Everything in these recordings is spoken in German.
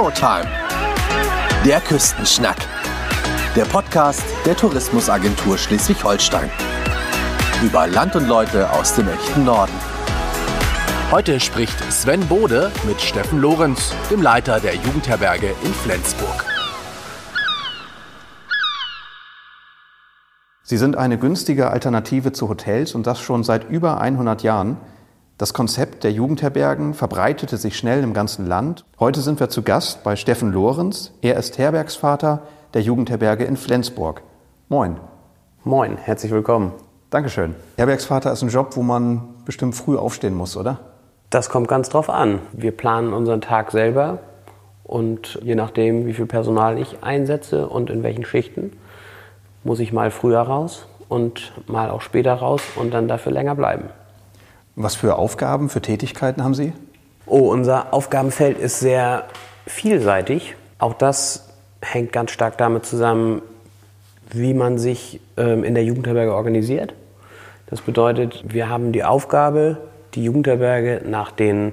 Showtime. Der Küstenschnack. Der Podcast der Tourismusagentur Schleswig-Holstein. Über Land und Leute aus dem echten Norden. Heute spricht Sven Bode mit Steffen Lorenz, dem Leiter der Jugendherberge in Flensburg. Sie sind eine günstige Alternative zu Hotels und das schon seit über 100 Jahren. Das Konzept der Jugendherbergen verbreitete sich schnell im ganzen Land. Heute sind wir zu Gast bei Steffen Lorenz. Er ist Herbergsvater der Jugendherberge in Flensburg. Moin. Moin, herzlich willkommen. Dankeschön. Herbergsvater ist ein Job, wo man bestimmt früh aufstehen muss, oder? Das kommt ganz drauf an. Wir planen unseren Tag selber und je nachdem, wie viel Personal ich einsetze und in welchen Schichten, muss ich mal früher raus und mal auch später raus und dann dafür länger bleiben. Was für Aufgaben, für Tätigkeiten haben Sie? Oh, unser Aufgabenfeld ist sehr vielseitig. Auch das hängt ganz stark damit zusammen, wie man sich ähm, in der Jugendherberge organisiert. Das bedeutet, wir haben die Aufgabe, die Jugendherberge nach den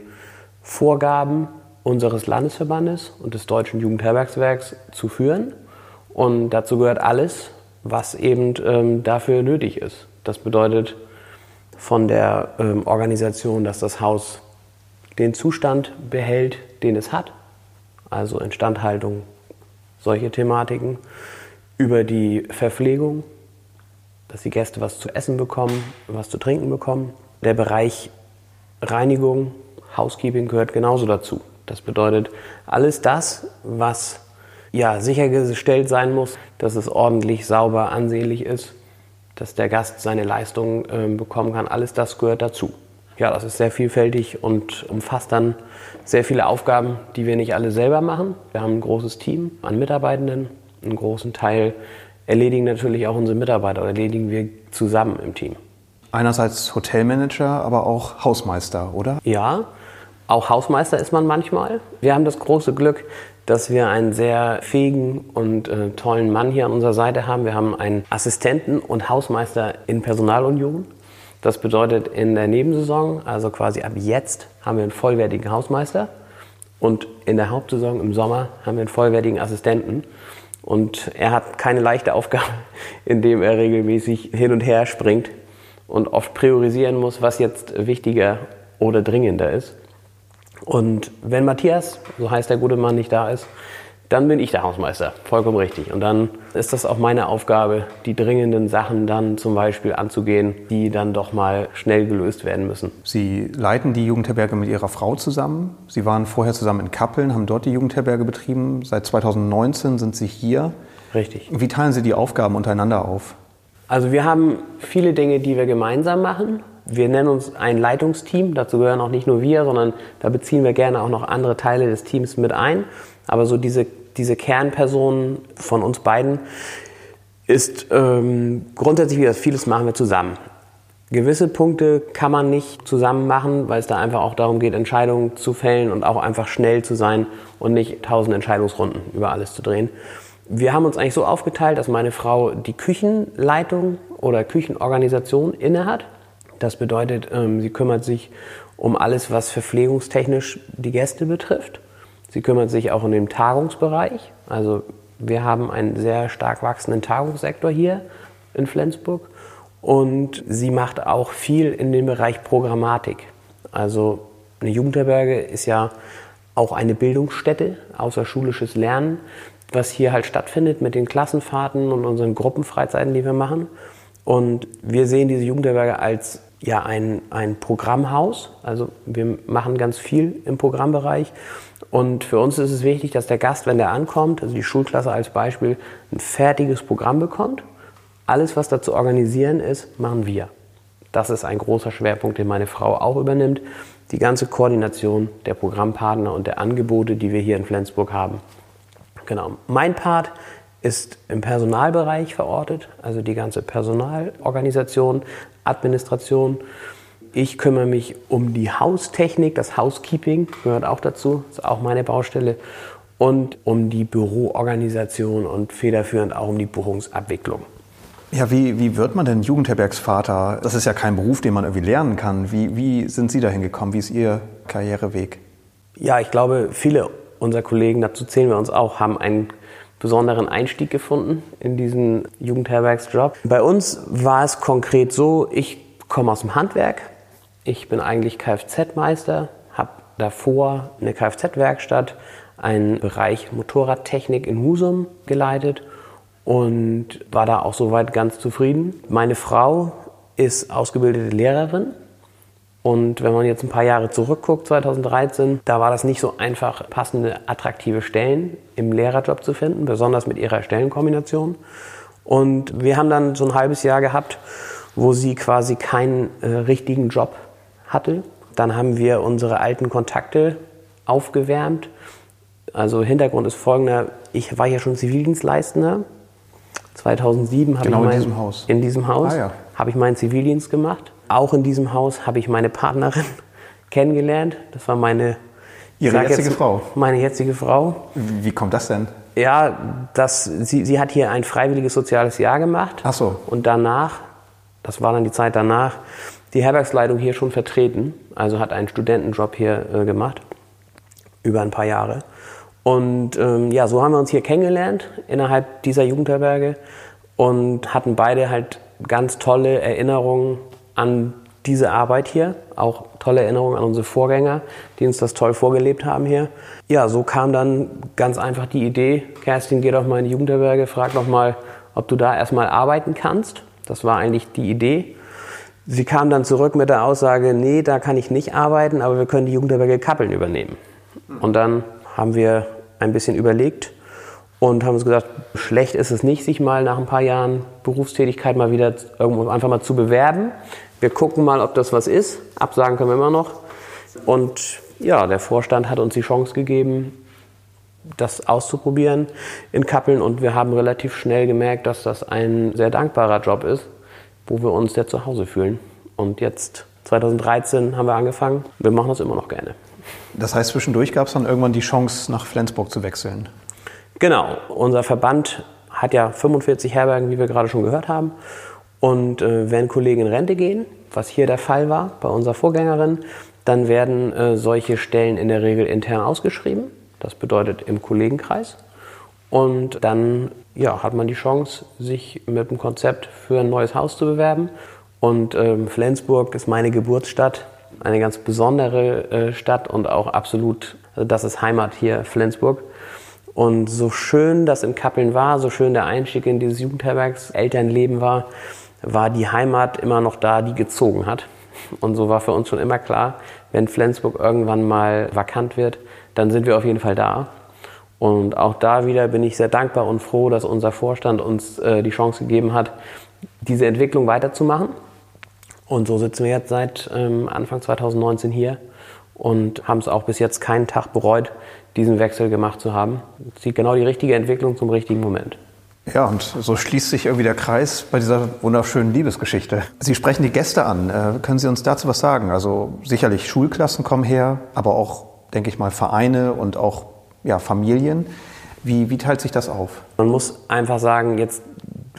Vorgaben unseres Landesverbandes und des Deutschen Jugendherbergswerks zu führen. Und dazu gehört alles, was eben ähm, dafür nötig ist. Das bedeutet, von der ähm, Organisation, dass das Haus den Zustand behält, den es hat, also Instandhaltung, solche Thematiken, über die Verpflegung, dass die Gäste was zu essen bekommen, was zu trinken bekommen. Der Bereich Reinigung, Housekeeping gehört genauso dazu. Das bedeutet, alles das, was ja, sichergestellt sein muss, dass es ordentlich, sauber, ansehnlich ist, dass der Gast seine Leistung äh, bekommen kann. Alles das gehört dazu. Ja, das ist sehr vielfältig und umfasst dann sehr viele Aufgaben, die wir nicht alle selber machen. Wir haben ein großes Team an Mitarbeitenden. Einen großen Teil erledigen natürlich auch unsere Mitarbeiter oder erledigen wir zusammen im Team. Einerseits Hotelmanager, aber auch Hausmeister, oder? Ja, auch Hausmeister ist man manchmal. Wir haben das große Glück, dass wir einen sehr fähigen und äh, tollen Mann hier an unserer Seite haben. Wir haben einen Assistenten und Hausmeister in Personalunion. Das bedeutet in der Nebensaison, also quasi ab jetzt, haben wir einen vollwertigen Hausmeister. Und in der Hauptsaison im Sommer haben wir einen vollwertigen Assistenten. Und er hat keine leichte Aufgabe, indem er regelmäßig hin und her springt und oft priorisieren muss, was jetzt wichtiger oder dringender ist. Und wenn Matthias, so heißt der gute Mann, nicht da ist, dann bin ich der Hausmeister, vollkommen richtig. Und dann ist das auch meine Aufgabe, die dringenden Sachen dann zum Beispiel anzugehen, die dann doch mal schnell gelöst werden müssen. Sie leiten die Jugendherberge mit Ihrer Frau zusammen. Sie waren vorher zusammen in Kappeln, haben dort die Jugendherberge betrieben. Seit 2019 sind Sie hier. Richtig. Wie teilen Sie die Aufgaben untereinander auf? Also wir haben viele Dinge, die wir gemeinsam machen wir nennen uns ein Leitungsteam. Dazu gehören auch nicht nur wir, sondern da beziehen wir gerne auch noch andere Teile des Teams mit ein. Aber so diese, diese Kernpersonen von uns beiden ist ähm, grundsätzlich, wie das vieles machen wir zusammen. Gewisse Punkte kann man nicht zusammen machen, weil es da einfach auch darum geht, Entscheidungen zu fällen und auch einfach schnell zu sein und nicht tausend Entscheidungsrunden über alles zu drehen. Wir haben uns eigentlich so aufgeteilt, dass meine Frau die Küchenleitung oder Küchenorganisation innehat das bedeutet, ähm, sie kümmert sich um alles, was verpflegungstechnisch die Gäste betrifft. Sie kümmert sich auch um den Tagungsbereich. Also wir haben einen sehr stark wachsenden Tagungssektor hier in Flensburg. Und sie macht auch viel in dem Bereich Programmatik. Also eine Jugendherberge ist ja auch eine Bildungsstätte, außerschulisches Lernen, was hier halt stattfindet mit den Klassenfahrten und unseren Gruppenfreizeiten, die wir machen. Und wir sehen diese Jugendherberge als ja ein, ein Programmhaus. Also wir machen ganz viel im Programmbereich. Und für uns ist es wichtig, dass der Gast, wenn der ankommt, also die Schulklasse als Beispiel, ein fertiges Programm bekommt. Alles, was da zu organisieren ist, machen wir. Das ist ein großer Schwerpunkt, den meine Frau auch übernimmt. Die ganze Koordination der Programmpartner und der Angebote, die wir hier in Flensburg haben. Genau. Mein Part ist im Personalbereich verortet, also die ganze Personalorganisation, Administration. Ich kümmere mich um die Haustechnik, das Housekeeping gehört auch dazu, ist auch meine Baustelle. Und um die Büroorganisation und federführend auch um die Buchungsabwicklung. Ja, wie, wie wird man denn Jugendherbergsvater? Das ist ja kein Beruf, den man irgendwie lernen kann. Wie, wie sind Sie dahin gekommen? Wie ist Ihr Karriereweg? Ja, ich glaube, viele unserer Kollegen, dazu zählen wir uns auch, haben einen besonderen Einstieg gefunden in diesen Jugendherbergsjob. Bei uns war es konkret so, ich komme aus dem Handwerk, ich bin eigentlich Kfz-Meister, habe davor eine Kfz-Werkstatt, einen Bereich Motorradtechnik in Husum geleitet und war da auch soweit ganz zufrieden. Meine Frau ist ausgebildete Lehrerin und wenn man jetzt ein paar Jahre zurückguckt, 2013, da war das nicht so einfach, passende, attraktive Stellen im Lehrerjob zu finden, besonders mit ihrer Stellenkombination. Und wir haben dann so ein halbes Jahr gehabt, wo sie quasi keinen äh, richtigen Job hatte. Dann haben wir unsere alten Kontakte aufgewärmt. Also Hintergrund ist folgender, ich war hier schon Zivildienstleistender. 2007 habe genau ich mein, in diesem Haus. In diesem Haus ah, ja. habe ich meinen Zivildienst gemacht auch in diesem Haus habe ich meine Partnerin kennengelernt. Das war meine Ihre jetzige jetzt, Frau. Meine jetzige Frau. Wie kommt das denn? Ja, das, sie, sie hat hier ein freiwilliges soziales Jahr gemacht. Ach so. Und danach, das war dann die Zeit danach, die Herbergsleitung hier schon vertreten. Also hat einen Studentenjob hier äh, gemacht. Über ein paar Jahre. Und ähm, ja, so haben wir uns hier kennengelernt innerhalb dieser Jugendherberge und hatten beide halt ganz tolle Erinnerungen an diese Arbeit hier. Auch tolle Erinnerungen an unsere Vorgänger, die uns das toll vorgelebt haben hier. Ja, so kam dann ganz einfach die Idee, Kerstin, geh doch mal in die Jugendherberge, frag doch mal, ob du da erstmal arbeiten kannst. Das war eigentlich die Idee. Sie kam dann zurück mit der Aussage, nee, da kann ich nicht arbeiten, aber wir können die Jugendherberge Kappeln übernehmen. Und dann haben wir ein bisschen überlegt und haben uns gesagt, schlecht ist es nicht, sich mal nach ein paar Jahren Berufstätigkeit mal wieder irgendwo einfach mal zu bewerben. Wir gucken mal, ob das was ist. Absagen können wir immer noch. Und ja, der Vorstand hat uns die Chance gegeben, das auszuprobieren in Kappeln. Und wir haben relativ schnell gemerkt, dass das ein sehr dankbarer Job ist, wo wir uns sehr zu Hause fühlen. Und jetzt, 2013, haben wir angefangen. Wir machen das immer noch gerne. Das heißt, zwischendurch gab es dann irgendwann die Chance, nach Flensburg zu wechseln? Genau. Unser Verband hat ja 45 Herbergen, wie wir gerade schon gehört haben. Und äh, wenn Kollegen in Rente gehen, was hier der Fall war bei unserer Vorgängerin, dann werden äh, solche Stellen in der Regel intern ausgeschrieben. Das bedeutet im Kollegenkreis. Und dann ja, hat man die Chance, sich mit dem Konzept für ein neues Haus zu bewerben. Und ähm, Flensburg ist meine Geburtsstadt, eine ganz besondere äh, Stadt und auch absolut, also das ist Heimat hier, Flensburg. Und so schön das in Kappeln war, so schön der Einstieg in dieses Jugendherbergs Elternleben war, war die Heimat immer noch da, die gezogen hat. Und so war für uns schon immer klar, wenn Flensburg irgendwann mal vakant wird, dann sind wir auf jeden Fall da. Und auch da wieder bin ich sehr dankbar und froh, dass unser Vorstand uns äh, die Chance gegeben hat, diese Entwicklung weiterzumachen. Und so sitzen wir jetzt seit ähm, Anfang 2019 hier und haben es auch bis jetzt keinen Tag bereut, diesen Wechsel gemacht zu haben. Sieht genau die richtige Entwicklung zum richtigen Moment. Ja, und so schließt sich irgendwie der Kreis bei dieser wunderschönen Liebesgeschichte. Sie sprechen die Gäste an. Äh, können Sie uns dazu was sagen? Also sicherlich Schulklassen kommen her, aber auch, denke ich mal, Vereine und auch ja, Familien. Wie, wie teilt sich das auf? Man muss einfach sagen, jetzt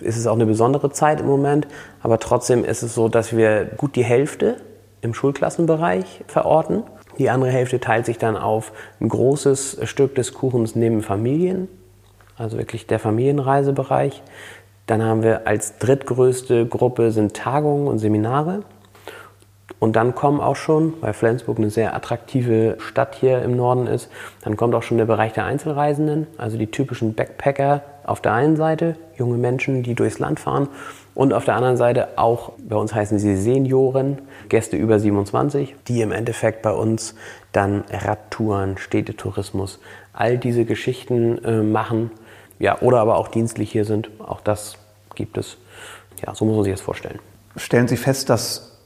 ist es auch eine besondere Zeit im Moment, aber trotzdem ist es so, dass wir gut die Hälfte im Schulklassenbereich verorten die andere Hälfte teilt sich dann auf ein großes Stück des Kuchens neben Familien, also wirklich der Familienreisebereich. Dann haben wir als drittgrößte Gruppe sind Tagungen und Seminare. Und dann kommen auch schon, weil Flensburg eine sehr attraktive Stadt hier im Norden ist, dann kommt auch schon der Bereich der Einzelreisenden, also die typischen Backpacker auf der einen Seite, junge Menschen, die durchs Land fahren und auf der anderen Seite auch, bei uns heißen sie Senioren, Gäste über 27, die im Endeffekt bei uns dann Radtouren, Städtetourismus, all diese Geschichten äh, machen. Ja, oder aber auch dienstlich hier sind. Auch das gibt es. Ja, so muss man sich das vorstellen. Stellen Sie fest, dass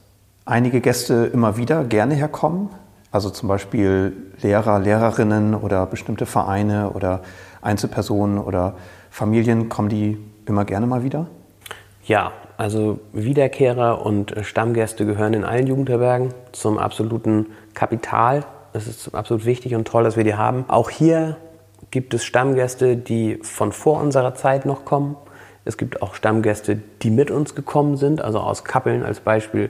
einige Gäste immer wieder gerne herkommen? Also zum Beispiel Lehrer, Lehrerinnen oder bestimmte Vereine oder Einzelpersonen oder Familien, kommen die immer gerne mal wieder? Ja, also Wiederkehrer und Stammgäste gehören in allen Jugendherbergen zum absoluten Kapital. Es ist absolut wichtig und toll, dass wir die haben. Auch hier gibt es Stammgäste, die von vor unserer Zeit noch kommen. Es gibt auch Stammgäste, die mit uns gekommen sind, also aus Kappeln als Beispiel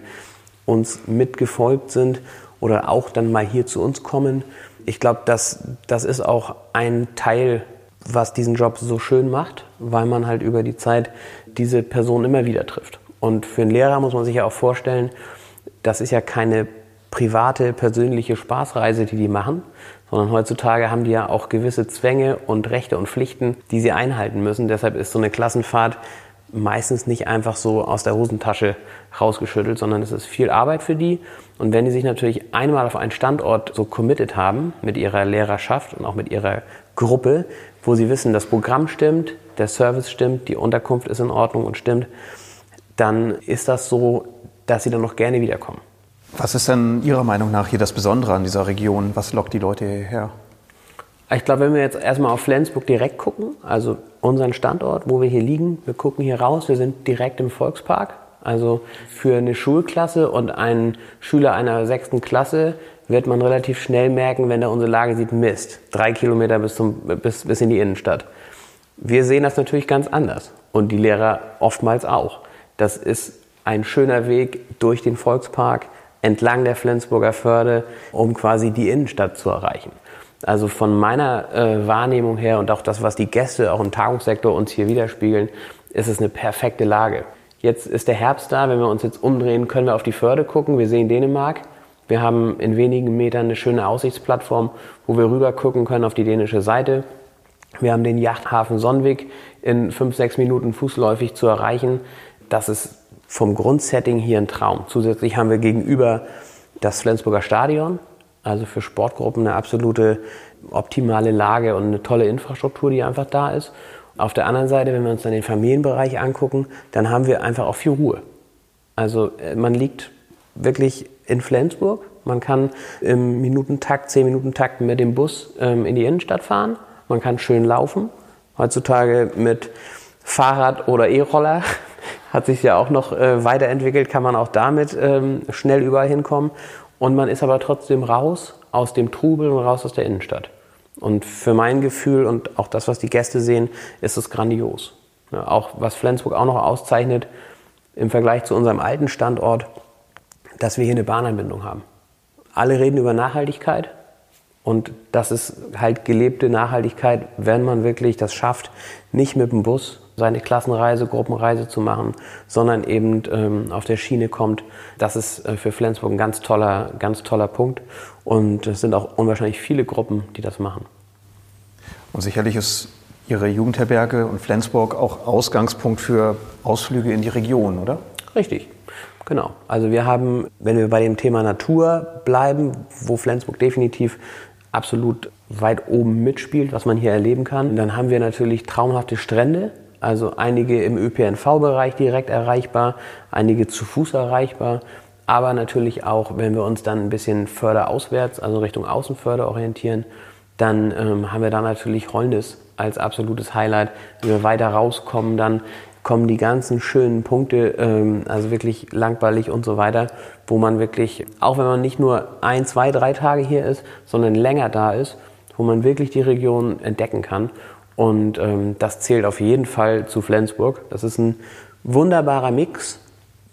uns mitgefolgt sind oder auch dann mal hier zu uns kommen. ich glaube, das, das ist auch ein Teil, was diesen Job so schön macht, weil man halt über die Zeit diese Person immer wieder trifft. Und für einen Lehrer muss man sich ja auch vorstellen, das ist ja keine private, persönliche Spaßreise, die die machen, sondern heutzutage haben die ja auch gewisse Zwänge und Rechte und Pflichten, die sie einhalten müssen. Deshalb ist so eine Klassenfahrt meistens nicht einfach so aus der Hosentasche rausgeschüttelt, sondern es ist viel Arbeit für die. Und wenn die sich natürlich einmal auf einen Standort so committed haben mit ihrer Lehrerschaft und auch mit ihrer Gruppe, wo sie wissen, das Programm stimmt, der Service stimmt, die Unterkunft ist in Ordnung und stimmt, dann ist das so, dass sie dann noch gerne wiederkommen. Was ist denn Ihrer Meinung nach hier das Besondere an dieser Region? Was lockt die Leute hierher? Ich glaube, wenn wir jetzt erstmal auf Flensburg direkt gucken, also unseren Standort, wo wir hier liegen, wir gucken hier raus, wir sind direkt im Volkspark. Also für eine Schulklasse und einen Schüler einer sechsten Klasse wird man relativ schnell merken, wenn er unsere Lage sieht, Mist, drei Kilometer bis, zum, bis, bis in die Innenstadt. Wir sehen das natürlich ganz anders und die Lehrer oftmals auch. Das ist ein schöner Weg durch den Volkspark, entlang der Flensburger Förde, um quasi die Innenstadt zu erreichen. Also von meiner äh, Wahrnehmung her und auch das, was die Gäste auch im Tagungssektor uns hier widerspiegeln, ist es eine perfekte Lage. Jetzt ist der Herbst da, wenn wir uns jetzt umdrehen, können wir auf die Förde gucken. Wir sehen Dänemark. Wir haben in wenigen Metern eine schöne Aussichtsplattform, wo wir rüber gucken können auf die dänische Seite. Wir haben den Yachthafen Sonnwig in fünf, sechs Minuten fußläufig zu erreichen. Das ist vom Grundsetting hier ein Traum. Zusätzlich haben wir gegenüber das Flensburger Stadion, also für Sportgruppen eine absolute optimale Lage und eine tolle Infrastruktur, die einfach da ist. Auf der anderen Seite, wenn wir uns dann den Familienbereich angucken, dann haben wir einfach auch viel Ruhe. Also äh, man liegt wirklich in Flensburg. Man kann im Minutentakt, zehn Minutentakt mit dem Bus ähm, in die Innenstadt fahren. Man kann schön laufen. Heutzutage mit Fahrrad oder E-Roller hat sich ja auch noch äh, weiterentwickelt, kann man auch damit ähm, schnell überall hinkommen. Und man ist aber trotzdem raus aus dem Trubel und raus aus der Innenstadt. Und für mein Gefühl und auch das, was die Gäste sehen, ist es grandios. Ja, auch was Flensburg auch noch auszeichnet im Vergleich zu unserem alten Standort, dass wir hier eine Bahnanbindung haben. Alle reden über Nachhaltigkeit und das ist halt gelebte Nachhaltigkeit, wenn man wirklich das schafft, nicht mit dem Bus seine Klassenreise, Gruppenreise zu machen, sondern eben ähm, auf der Schiene kommt. Das ist äh, für Flensburg ein ganz toller, ganz toller Punkt. Und es sind auch unwahrscheinlich viele Gruppen, die das machen. Und sicherlich ist Ihre Jugendherberge und Flensburg auch Ausgangspunkt für Ausflüge in die Region, oder? Richtig. Genau. Also wir haben, wenn wir bei dem Thema Natur bleiben, wo Flensburg definitiv absolut weit oben mitspielt, was man hier erleben kann, dann haben wir natürlich traumhafte Strände, also einige im ÖPNV-Bereich direkt erreichbar, einige zu Fuß erreichbar, aber natürlich auch, wenn wir uns dann ein bisschen förderauswärts, also Richtung Außenförder orientieren, dann ähm, haben wir da natürlich Holnis als absolutes Highlight. Wenn wir weiter rauskommen, dann kommen die ganzen schönen Punkte, ähm, also wirklich langweilig und so weiter, wo man wirklich, auch wenn man nicht nur ein, zwei, drei Tage hier ist, sondern länger da ist, wo man wirklich die Region entdecken kann. Und ähm, das zählt auf jeden Fall zu Flensburg. Das ist ein wunderbarer Mix,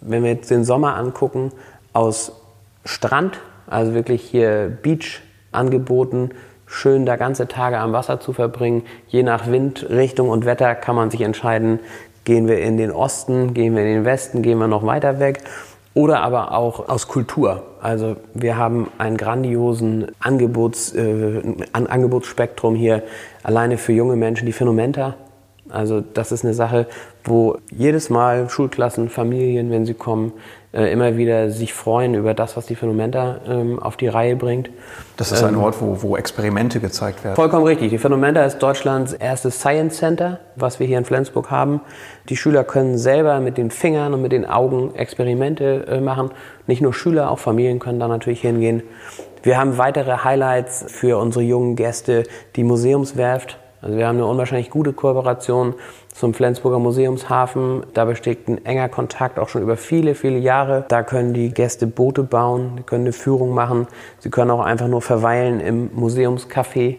wenn wir jetzt den Sommer angucken, aus Strand, also wirklich hier Beach angeboten, schön da ganze Tage am Wasser zu verbringen. Je nach Wind, Richtung und Wetter kann man sich entscheiden, gehen wir in den Osten, gehen wir in den Westen, gehen wir noch weiter weg. Oder aber auch aus Kultur. Also wir haben einen grandiosen Angebots, äh, ein Angebotsspektrum hier alleine für junge Menschen, die Phänomenta. Also das ist eine Sache, wo jedes Mal Schulklassen, Familien, wenn sie kommen, äh, immer wieder sich freuen über das, was die Phänomenta ähm, auf die Reihe bringt. Das ist ein ähm, Ort, wo, wo Experimente gezeigt werden. Vollkommen richtig. Die Phänomenta ist Deutschlands erstes Science Center, was wir hier in Flensburg haben. Die Schüler können selber mit den Fingern und mit den Augen Experimente äh, machen. Nicht nur Schüler, auch Familien können da natürlich hingehen. Wir haben weitere Highlights für unsere jungen Gäste, die Museumswerft. Also wir haben eine unwahrscheinlich gute Kooperation zum Flensburger Museumshafen. Da besteht ein enger Kontakt auch schon über viele, viele Jahre. Da können die Gäste Boote bauen, können eine Führung machen. Sie können auch einfach nur verweilen im Museumscafé,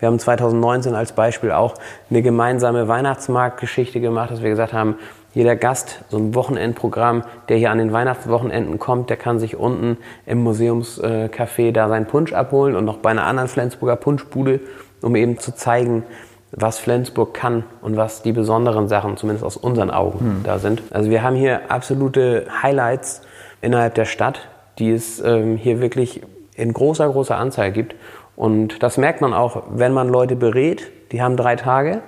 Wir haben 2019 als Beispiel auch eine gemeinsame Weihnachtsmarktgeschichte gemacht, dass wir gesagt haben, jeder Gast, so ein Wochenendprogramm, der hier an den Weihnachtswochenenden kommt, der kann sich unten im Museumscafé da seinen Punsch abholen und noch bei einer anderen Flensburger Punschbude, um eben zu zeigen, was Flensburg kann und was die besonderen Sachen, zumindest aus unseren Augen, hm. da sind. Also wir haben hier absolute Highlights innerhalb der Stadt, die es ähm, hier wirklich in großer, großer Anzahl gibt. Und das merkt man auch, wenn man Leute berät, die haben drei Tage,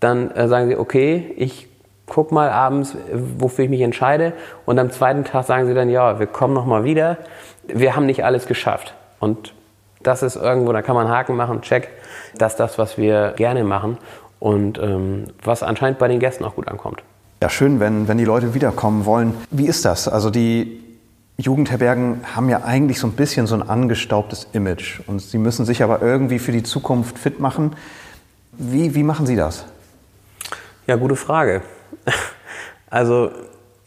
dann äh, sagen sie, okay, ich guck mal abends, wofür ich mich entscheide. Und am zweiten Tag sagen sie dann, ja, wir kommen nochmal wieder. Wir haben nicht alles geschafft. Und das ist irgendwo, da kann man Haken machen, check, das ist das, was wir gerne machen und ähm, was anscheinend bei den Gästen auch gut ankommt. Ja, schön, wenn, wenn die Leute wiederkommen wollen. Wie ist das? Also die Jugendherbergen haben ja eigentlich so ein bisschen so ein angestaubtes Image und sie müssen sich aber irgendwie für die Zukunft fit machen. Wie, wie machen Sie das? Ja, gute Frage. Also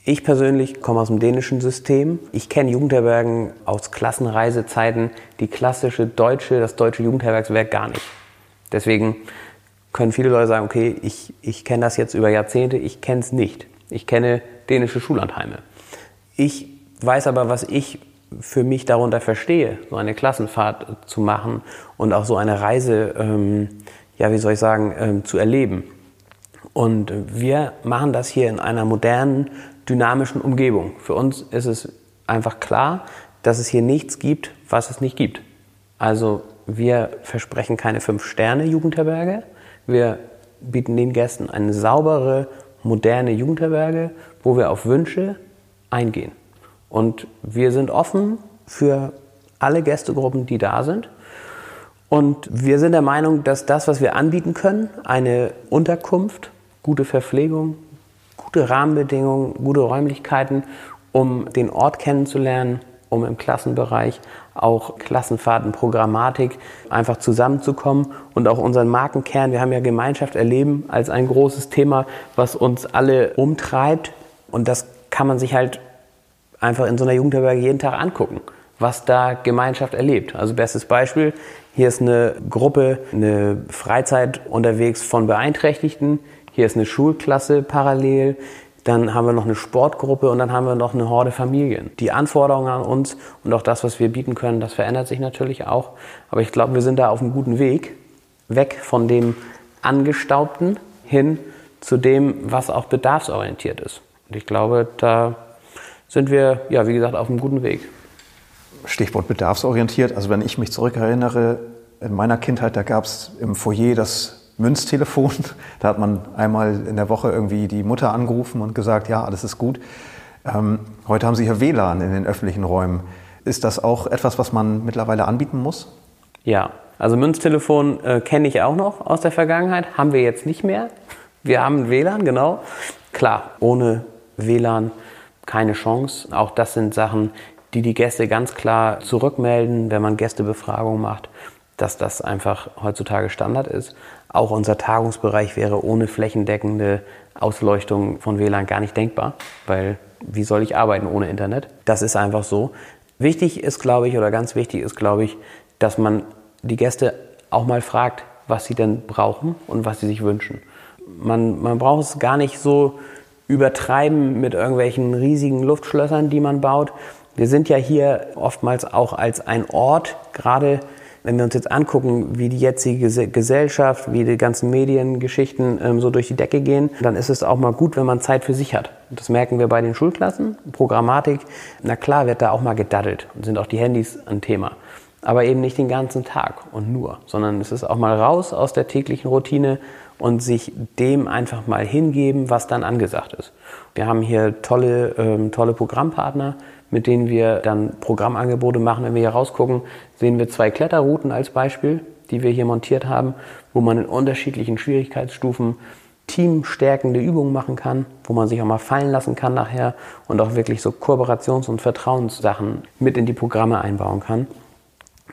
ich persönlich komme aus dem dänischen System. Ich kenne Jugendherbergen aus Klassenreisezeiten, die klassische deutsche, das deutsche Jugendherbergswerk gar nicht. Deswegen können viele Leute sagen, okay, ich, ich kenne das jetzt über Jahrzehnte, ich kenne es nicht. Ich kenne dänische Schullandheime. Ich weiß aber, was ich für mich darunter verstehe, so eine Klassenfahrt zu machen und auch so eine Reise, ähm, ja, wie soll ich sagen, ähm, zu erleben. Und wir machen das hier in einer modernen, dynamischen Umgebung. Für uns ist es einfach klar, dass es hier nichts gibt, was es nicht gibt. Also wir versprechen keine Fünf-Sterne-Jugendherberge. Wir bieten den Gästen eine saubere, moderne Jugendherberge, wo wir auf Wünsche eingehen. Und wir sind offen für alle Gästegruppen, die da sind. Und wir sind der Meinung, dass das, was wir anbieten können, eine Unterkunft, gute Verpflegung, gute Rahmenbedingungen, gute Räumlichkeiten, um den Ort kennenzulernen, um im Klassenbereich auch Klassenfahrten, Programmatik einfach zusammenzukommen und auch unseren Markenkern. Wir haben ja Gemeinschaft erleben als ein großes Thema, was uns alle umtreibt. Und das kann man sich halt einfach in so einer Jugendherberge jeden Tag angucken, was da Gemeinschaft erlebt. Also bestes Beispiel, hier ist eine Gruppe, eine Freizeit unterwegs von Beeinträchtigten, hier ist eine Schulklasse parallel, dann haben wir noch eine Sportgruppe und dann haben wir noch eine Horde Familien. Die Anforderungen an uns und auch das, was wir bieten können, das verändert sich natürlich auch. Aber ich glaube, wir sind da auf einem guten Weg, weg von dem Angestaubten hin zu dem, was auch bedarfsorientiert ist. Und ich glaube, da sind wir, ja, wie gesagt, auf einem guten Weg. Stichwort bedarfsorientiert. Also wenn ich mich zurückerinnere, in meiner Kindheit, da gab es im Foyer das Münztelefon. Da hat man einmal in der Woche irgendwie die Mutter angerufen und gesagt, ja, alles ist gut. Ähm, heute haben Sie hier WLAN in den öffentlichen Räumen. Ist das auch etwas, was man mittlerweile anbieten muss? Ja, also Münztelefon äh, kenne ich auch noch aus der Vergangenheit, haben wir jetzt nicht mehr. Wir haben WLAN, genau. Klar, ohne WLAN keine Chance. Auch das sind Sachen, die die Gäste ganz klar zurückmelden, wenn man Gästebefragung macht, dass das einfach heutzutage Standard ist. Auch unser Tagungsbereich wäre ohne flächendeckende Ausleuchtung von WLAN gar nicht denkbar, weil wie soll ich arbeiten ohne Internet? Das ist einfach so. Wichtig ist, glaube ich, oder ganz wichtig ist, glaube ich, dass man die Gäste auch mal fragt, was sie denn brauchen und was sie sich wünschen. Man, man braucht es gar nicht so übertreiben mit irgendwelchen riesigen Luftschlössern, die man baut. Wir sind ja hier oftmals auch als ein Ort, gerade wenn wir uns jetzt angucken, wie die jetzige Gesellschaft, wie die ganzen Mediengeschichten ähm, so durch die Decke gehen, dann ist es auch mal gut, wenn man Zeit für sich hat. Das merken wir bei den Schulklassen. Programmatik, na klar wird da auch mal gedaddelt und sind auch die Handys ein Thema. Aber eben nicht den ganzen Tag und nur, sondern es ist auch mal raus aus der täglichen Routine und sich dem einfach mal hingeben, was dann angesagt ist. Wir haben hier tolle, ähm, tolle Programmpartner, mit denen wir dann Programmangebote machen. Wenn wir hier rausgucken, sehen wir zwei Kletterrouten als Beispiel, die wir hier montiert haben, wo man in unterschiedlichen Schwierigkeitsstufen teamstärkende Übungen machen kann, wo man sich auch mal fallen lassen kann nachher und auch wirklich so Kooperations- und Vertrauenssachen mit in die Programme einbauen kann.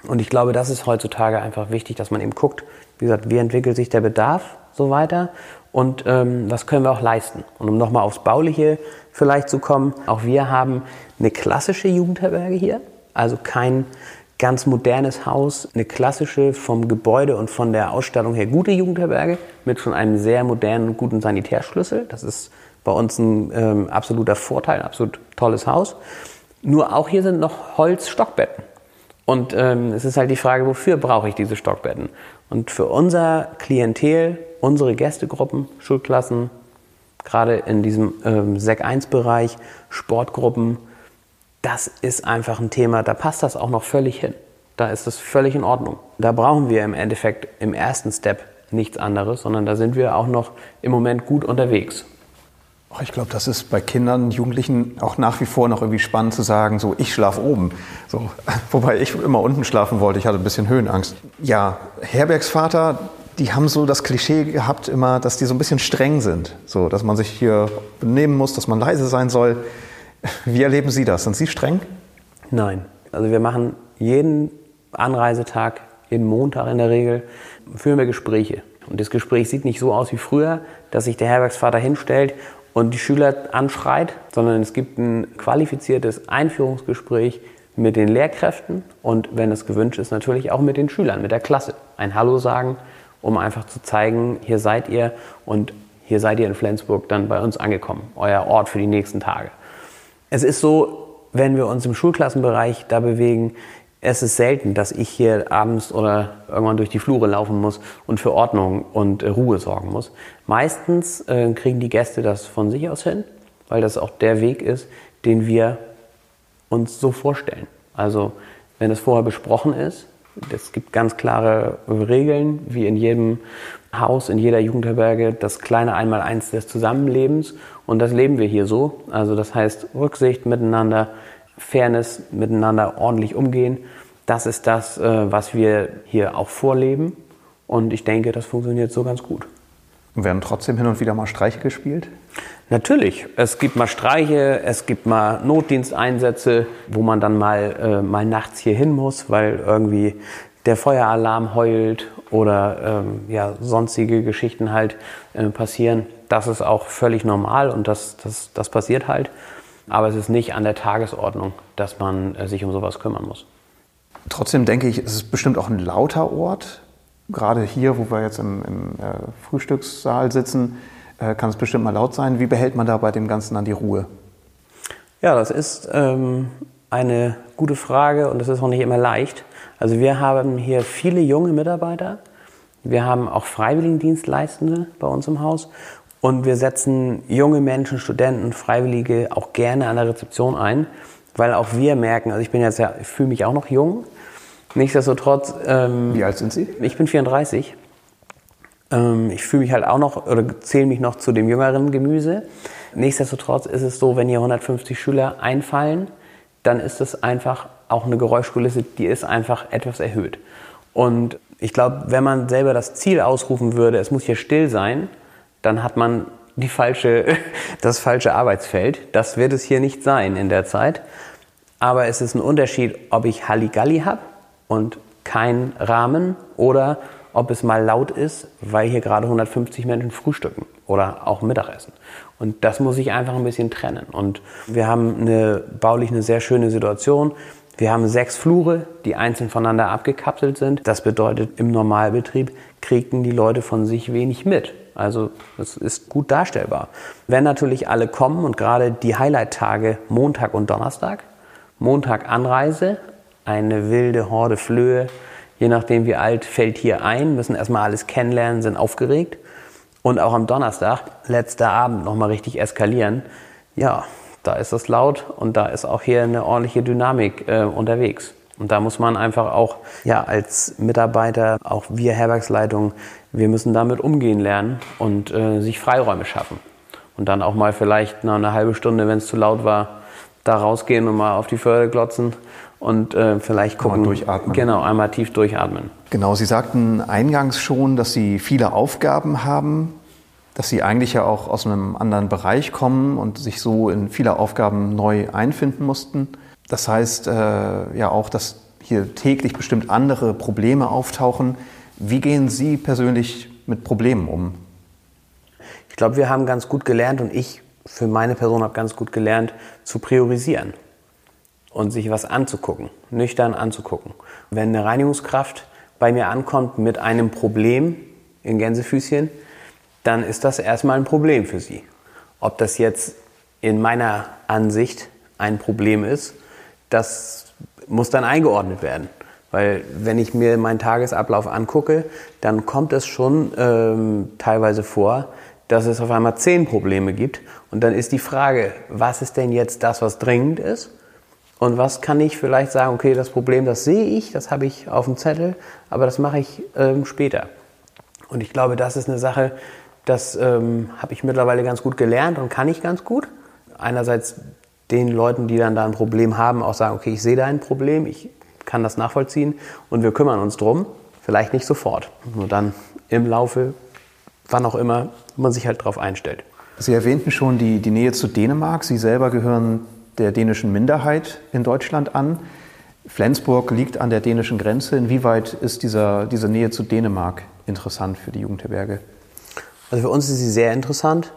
Und ich glaube, das ist heutzutage einfach wichtig, dass man eben guckt, wie gesagt, wie entwickelt sich der Bedarf so weiter und ähm, was können wir auch leisten. Und um nochmal aufs Bauliche vielleicht zu kommen, auch wir haben eine klassische Jugendherberge hier, also kein, ganz modernes Haus, eine klassische vom Gebäude und von der Ausstattung her gute Jugendherberge mit schon einem sehr modernen und guten Sanitärschlüssel. Das ist bei uns ein ähm, absoluter Vorteil, ein absolut tolles Haus. Nur auch hier sind noch Holzstockbetten. Und ähm, es ist halt die Frage, wofür brauche ich diese Stockbetten? Und für unser Klientel, unsere Gästegruppen, Schulklassen, gerade in diesem ähm, Sek 1-Bereich, Sportgruppen, das ist einfach ein Thema, da passt das auch noch völlig hin. Da ist das völlig in Ordnung. Da brauchen wir im Endeffekt im ersten Step nichts anderes, sondern da sind wir auch noch im Moment gut unterwegs. Oh, ich glaube, das ist bei Kindern, Jugendlichen auch nach wie vor noch irgendwie spannend zu sagen, so ich schlafe oben. So, wobei ich immer unten schlafen wollte, ich hatte ein bisschen Höhenangst. Ja, Herbergsvater, die haben so das Klischee gehabt immer, dass die so ein bisschen streng sind. So, dass man sich hier benehmen muss, dass man leise sein soll. Wie erleben Sie das? Sind Sie streng? Nein. Also wir machen jeden Anreisetag, jeden Montag in der Regel, führen wir Gespräche. Und das Gespräch sieht nicht so aus wie früher, dass sich der Herbergsvater hinstellt und die Schüler anschreit, sondern es gibt ein qualifiziertes Einführungsgespräch mit den Lehrkräften und wenn es gewünscht ist, natürlich auch mit den Schülern, mit der Klasse. Ein Hallo sagen, um einfach zu zeigen, hier seid ihr und hier seid ihr in Flensburg dann bei uns angekommen, euer Ort für die nächsten Tage. Es ist so, wenn wir uns im Schulklassenbereich da bewegen, es ist selten, dass ich hier abends oder irgendwann durch die Flure laufen muss und für Ordnung und äh, Ruhe sorgen muss. Meistens äh, kriegen die Gäste das von sich aus hin, weil das auch der Weg ist, den wir uns so vorstellen. Also wenn es vorher besprochen ist, es gibt ganz klare Regeln, wie in jedem Haus, in jeder Jugendherberge, das kleine Einmaleins des Zusammenlebens. Und das leben wir hier so. Also das heißt Rücksicht miteinander, Fairness miteinander ordentlich umgehen. Das ist das, äh, was wir hier auch vorleben. Und ich denke, das funktioniert so ganz gut. Werden trotzdem hin und wieder mal Streiche gespielt? Natürlich. Es gibt mal Streiche, es gibt mal Notdiensteinsätze, wo man dann mal, äh, mal nachts hier hin muss, weil irgendwie der Feueralarm heult oder ähm, ja, sonstige Geschichten halt äh, passieren. Das ist auch völlig normal und das, das, das passiert halt. Aber es ist nicht an der Tagesordnung, dass man äh, sich um sowas kümmern muss. Trotzdem denke ich, es ist bestimmt auch ein lauter Ort. Gerade hier, wo wir jetzt im, im äh, Frühstückssaal sitzen, äh, kann es bestimmt mal laut sein. Wie behält man da bei dem Ganzen dann die Ruhe? Ja, das ist ähm, eine gute Frage und das ist auch nicht immer leicht. Also wir haben hier viele junge Mitarbeiter. Wir haben auch Freiwilligendienstleistende bei uns im Haus und wir setzen junge Menschen, Studenten, Freiwillige auch gerne an der Rezeption ein, weil auch wir merken, also ich bin jetzt ja, ich fühle mich auch noch jung. Nichtsdestotrotz. Ähm, Wie alt sind Sie? Ich bin 34. Ähm, ich fühle mich halt auch noch oder zähle mich noch zu dem jüngeren Gemüse. Nichtsdestotrotz ist es so, wenn hier 150 Schüler einfallen, dann ist es einfach auch eine Geräuschkulisse, die ist einfach etwas erhöht. Und ich glaube, wenn man selber das Ziel ausrufen würde, es muss hier still sein, dann hat man die falsche, das falsche Arbeitsfeld. Das wird es hier nicht sein in der Zeit. Aber es ist ein Unterschied, ob ich Halligalli habe und kein Rahmen oder ob es mal laut ist, weil hier gerade 150 Menschen frühstücken oder auch Mittagessen. Und das muss ich einfach ein bisschen trennen. Und wir haben eine, baulich eine sehr schöne Situation. Wir haben sechs Flure, die einzeln voneinander abgekapselt sind. Das bedeutet, im Normalbetrieb kriegen die Leute von sich wenig mit. Also es ist gut darstellbar. Wenn natürlich alle kommen und gerade die Highlight-Tage Montag und Donnerstag, Montag Anreise, eine wilde Horde Flöhe, je nachdem wie alt, fällt hier ein, müssen erstmal alles kennenlernen, sind aufgeregt. Und auch am Donnerstag, letzter Abend, nochmal richtig eskalieren. Ja, da ist es laut und da ist auch hier eine ordentliche Dynamik äh, unterwegs. Und da muss man einfach auch ja, als Mitarbeiter, auch wir Herbergsleitung, wir müssen damit umgehen lernen und äh, sich Freiräume schaffen. Und dann auch mal vielleicht nach einer halben Stunde, wenn es zu laut war, da rausgehen und mal auf die Förde glotzen und äh, vielleicht gucken. Mal durchatmen. Genau, einmal tief durchatmen. Genau, Sie sagten eingangs schon, dass Sie viele Aufgaben haben, dass Sie eigentlich ja auch aus einem anderen Bereich kommen und sich so in viele Aufgaben neu einfinden mussten. Das heißt äh, ja auch, dass hier täglich bestimmt andere Probleme auftauchen. Wie gehen Sie persönlich mit Problemen um? Ich glaube, wir haben ganz gut gelernt und ich für meine Person habe ganz gut gelernt, zu priorisieren. Und sich was anzugucken, nüchtern anzugucken. Wenn eine Reinigungskraft bei mir ankommt mit einem Problem in Gänsefüßchen, dann ist das erstmal ein Problem für sie. Ob das jetzt in meiner Ansicht ein Problem ist, das muss dann eingeordnet werden. Weil wenn ich mir meinen Tagesablauf angucke, dann kommt es schon ähm, teilweise vor, dass es auf einmal zehn Probleme gibt. Und dann ist die Frage, was ist denn jetzt das, was dringend ist? Und was kann ich vielleicht sagen, okay, das Problem, das sehe ich, das habe ich auf dem Zettel, aber das mache ich ähm, später. Und ich glaube, das ist eine Sache, das ähm, habe ich mittlerweile ganz gut gelernt und kann ich ganz gut. Einerseits den Leuten, die dann da ein Problem haben, auch sagen, okay, ich sehe da ein Problem, ich kann das nachvollziehen und wir kümmern uns drum. Vielleicht nicht sofort, nur dann im Laufe, wann auch immer, man sich halt darauf einstellt. Sie erwähnten schon die, die Nähe zu Dänemark. Sie selber gehören der dänischen Minderheit in Deutschland an. Flensburg liegt an der dänischen Grenze. Inwieweit ist dieser, diese Nähe zu Dänemark interessant für die Jugendherberge? Also für uns ist sie sehr interessant,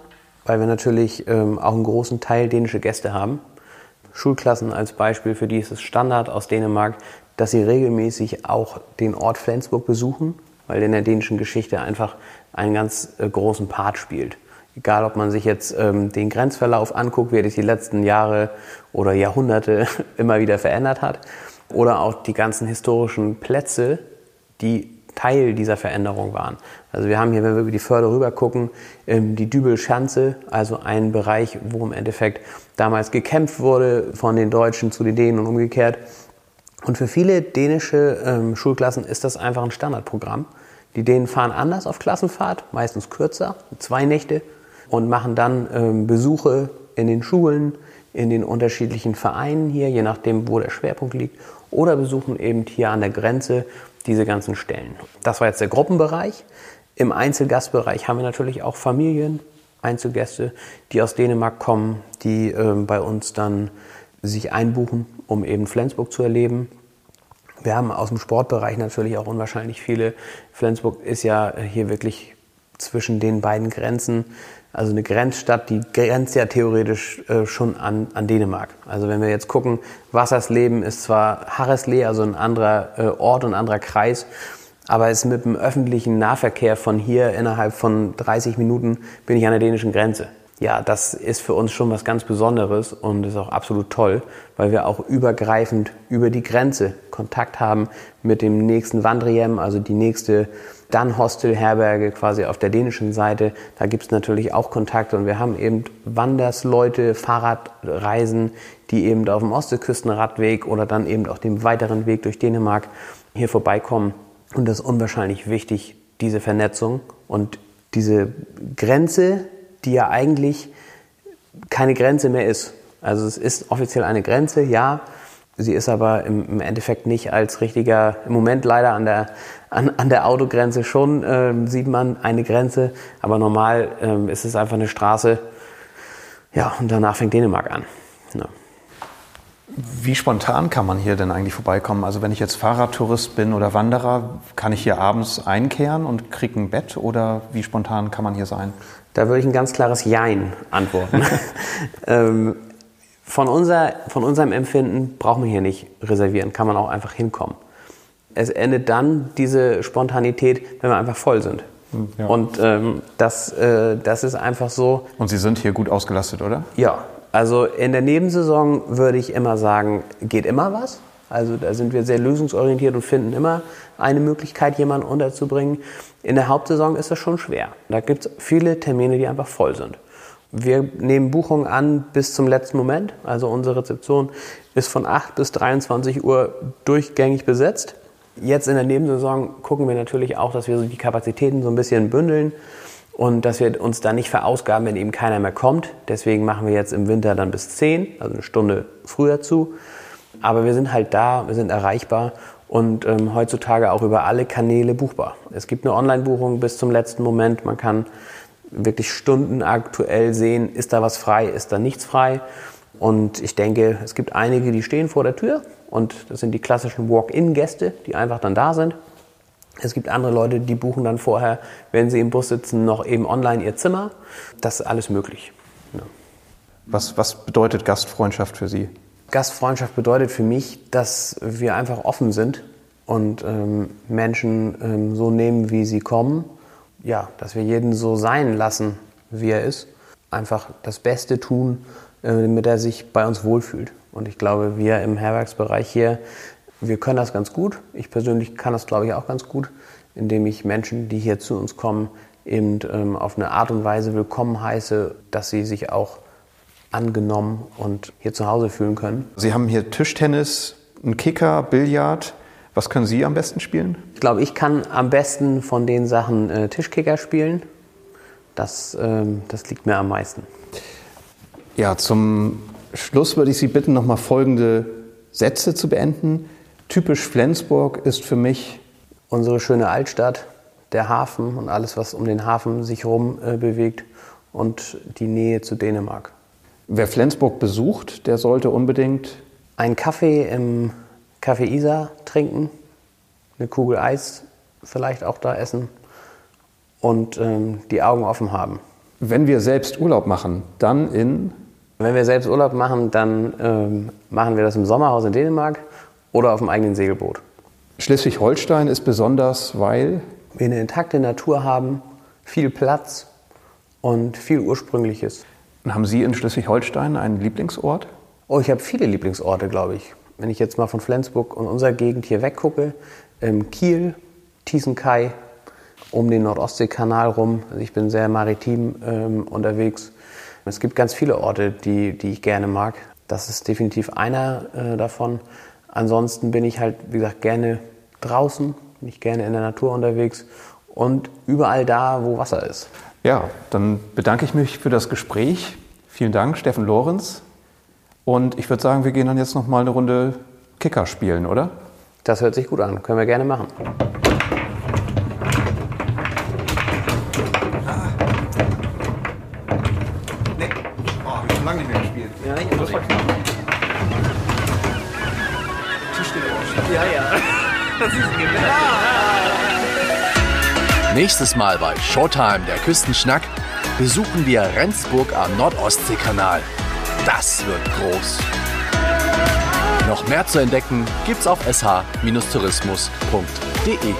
weil wir natürlich ähm, auch einen großen Teil dänische Gäste haben. Schulklassen als Beispiel, für die ist es Standard aus Dänemark, dass sie regelmäßig auch den Ort Flensburg besuchen, weil in der dänischen Geschichte einfach einen ganz äh, großen Part spielt. Egal, ob man sich jetzt ähm, den Grenzverlauf anguckt, wie er sich die letzten Jahre oder Jahrhunderte immer wieder verändert hat, oder auch die ganzen historischen Plätze, die Teil dieser Veränderung waren. Also wir haben hier, wenn wir über die Förde rüber gucken, ähm, die Dübelschanze, also ein Bereich, wo im Endeffekt damals gekämpft wurde von den Deutschen zu den Dänen und umgekehrt. Und für viele dänische ähm, Schulklassen ist das einfach ein Standardprogramm. Die Dänen fahren anders auf Klassenfahrt, meistens kürzer, zwei Nächte, und machen dann ähm, Besuche in den Schulen, in den unterschiedlichen Vereinen hier, je nachdem, wo der Schwerpunkt liegt, oder besuchen eben hier an der Grenze diese ganzen Stellen. Das war jetzt der Gruppenbereich. Im Einzelgastbereich haben wir natürlich auch Familien, Einzelgäste, die aus Dänemark kommen, die äh, bei uns dann sich einbuchen, um eben Flensburg zu erleben. Wir haben aus dem Sportbereich natürlich auch unwahrscheinlich viele. Flensburg ist ja hier wirklich zwischen den beiden Grenzen, also eine Grenzstadt, die grenzt ja theoretisch äh, schon an, an Dänemark. Also wenn wir jetzt gucken, Wassersleben ist zwar Harreslee, also ein anderer äh, Ort und anderer Kreis, aber ist mit dem öffentlichen Nahverkehr von hier innerhalb von 30 Minuten bin ich an der dänischen Grenze. Ja, das ist für uns schon was ganz Besonderes und ist auch absolut toll, weil wir auch übergreifend über die Grenze Kontakt haben mit dem nächsten Wandriem, also die nächste dann Hostelherberge quasi auf der dänischen Seite. Da gibt es natürlich auch Kontakte und wir haben eben Wandersleute, Fahrradreisen, die eben auf dem Ostküstenradweg oder dann eben auch dem weiteren Weg durch Dänemark hier vorbeikommen und das ist unwahrscheinlich wichtig, diese Vernetzung und diese Grenze, die ja eigentlich keine Grenze mehr ist. Also es ist offiziell eine Grenze, ja. Sie ist aber im, Endeffekt nicht als richtiger, im Moment leider an der, an, an der Autogrenze schon, äh, sieht man eine Grenze, aber normal äh, ist es einfach eine Straße. Ja, und danach fängt Dänemark an. Ja. Wie spontan kann man hier denn eigentlich vorbeikommen? Also wenn ich jetzt Fahrradtourist bin oder Wanderer, kann ich hier abends einkehren und kriege ein Bett oder wie spontan kann man hier sein? Da würde ich ein ganz klares Jein antworten. ähm, von, unser, von unserem Empfinden braucht man hier nicht reservieren, kann man auch einfach hinkommen. Es endet dann diese Spontanität, wenn wir einfach voll sind. Ja. Und ähm, das, äh, das ist einfach so. Und Sie sind hier gut ausgelastet, oder? Ja, also in der Nebensaison würde ich immer sagen, geht immer was. Also da sind wir sehr lösungsorientiert und finden immer eine Möglichkeit, jemanden unterzubringen. In der Hauptsaison ist das schon schwer. Da gibt es viele Termine, die einfach voll sind. Wir nehmen Buchungen an bis zum letzten Moment. Also unsere Rezeption ist von 8 bis 23 Uhr durchgängig besetzt. Jetzt in der Nebensaison gucken wir natürlich auch, dass wir die Kapazitäten so ein bisschen bündeln und dass wir uns da nicht verausgaben, wenn eben keiner mehr kommt. Deswegen machen wir jetzt im Winter dann bis 10, also eine Stunde früher zu. Aber wir sind halt da, wir sind erreichbar und ähm, heutzutage auch über alle Kanäle buchbar. Es gibt eine Online-Buchung bis zum letzten Moment. Man kann wirklich Stunden aktuell sehen, ist da was frei, ist da nichts frei. Und ich denke, es gibt einige, die stehen vor der Tür und das sind die klassischen Walk-in-Gäste, die einfach dann da sind. Es gibt andere Leute, die buchen dann vorher, wenn sie im Bus sitzen, noch eben online ihr Zimmer. Das ist alles möglich. Ja. Was, was bedeutet Gastfreundschaft für Sie? Gastfreundschaft bedeutet für mich, dass wir einfach offen sind und ähm, Menschen ähm, so nehmen, wie sie kommen. Ja, dass wir jeden so sein lassen, wie er ist. Einfach das Beste tun, äh, damit er sich bei uns wohlfühlt. Und ich glaube, wir im Herbergsbereich hier, wir können das ganz gut. Ich persönlich kann das, glaube ich, auch ganz gut, indem ich Menschen, die hier zu uns kommen, eben ähm, auf eine Art und Weise willkommen heiße, dass sie sich auch angenommen und hier zu Hause fühlen können. Sie haben hier Tischtennis, einen Kicker, Billard. Was können Sie am besten spielen? Ich glaube, ich kann am besten von den Sachen äh, Tischkicker spielen. Das, ähm, das liegt mir am meisten. Ja, zum Schluss würde ich Sie bitten, noch mal folgende Sätze zu beenden. Typisch Flensburg ist für mich unsere schöne Altstadt, der Hafen und alles, was um den Hafen sich herum äh, bewegt und die Nähe zu Dänemark. Wer Flensburg besucht, der sollte unbedingt einen Kaffee im Café Isa trinken, eine Kugel Eis vielleicht auch da essen und ähm, die Augen offen haben. Wenn wir selbst Urlaub machen, dann in? Wenn wir selbst Urlaub machen, dann ähm, machen wir das im Sommerhaus in Dänemark oder auf dem eigenen Segelboot. Schleswig-Holstein ist besonders, weil wir eine intakte Natur haben, viel Platz und viel Ursprüngliches. Und haben Sie in Schleswig-Holstein einen Lieblingsort? Oh, ich habe viele Lieblingsorte, glaube ich wenn ich jetzt mal von Flensburg und unserer Gegend hier weggucke, ähm, Kiel, Thiesenkai, um den Nordostseekanal rum. Also ich bin sehr maritim ähm, unterwegs. Es gibt ganz viele Orte, die, die ich gerne mag. Das ist definitiv einer äh, davon. Ansonsten bin ich halt, wie gesagt, gerne draußen, bin ich gerne in der Natur unterwegs und überall da, wo Wasser ist. Ja, dann bedanke ich mich für das Gespräch. Vielen Dank, Steffen Lorenz. Und ich würde sagen, wir gehen dann jetzt noch mal eine Runde Kicker spielen, oder? Das hört sich gut an. Können wir gerne machen. Nee. Oh, lange nicht mehr gespielt. Ja, ich muss mal knapp. Ja, ja. Das ist ein Nächstes Mal bei Showtime, der Küstenschnack, besuchen wir Rendsburg am Nordostseekanal. Das wird groß. Noch mehr zu entdecken gibt's auf sh-tourismus.de.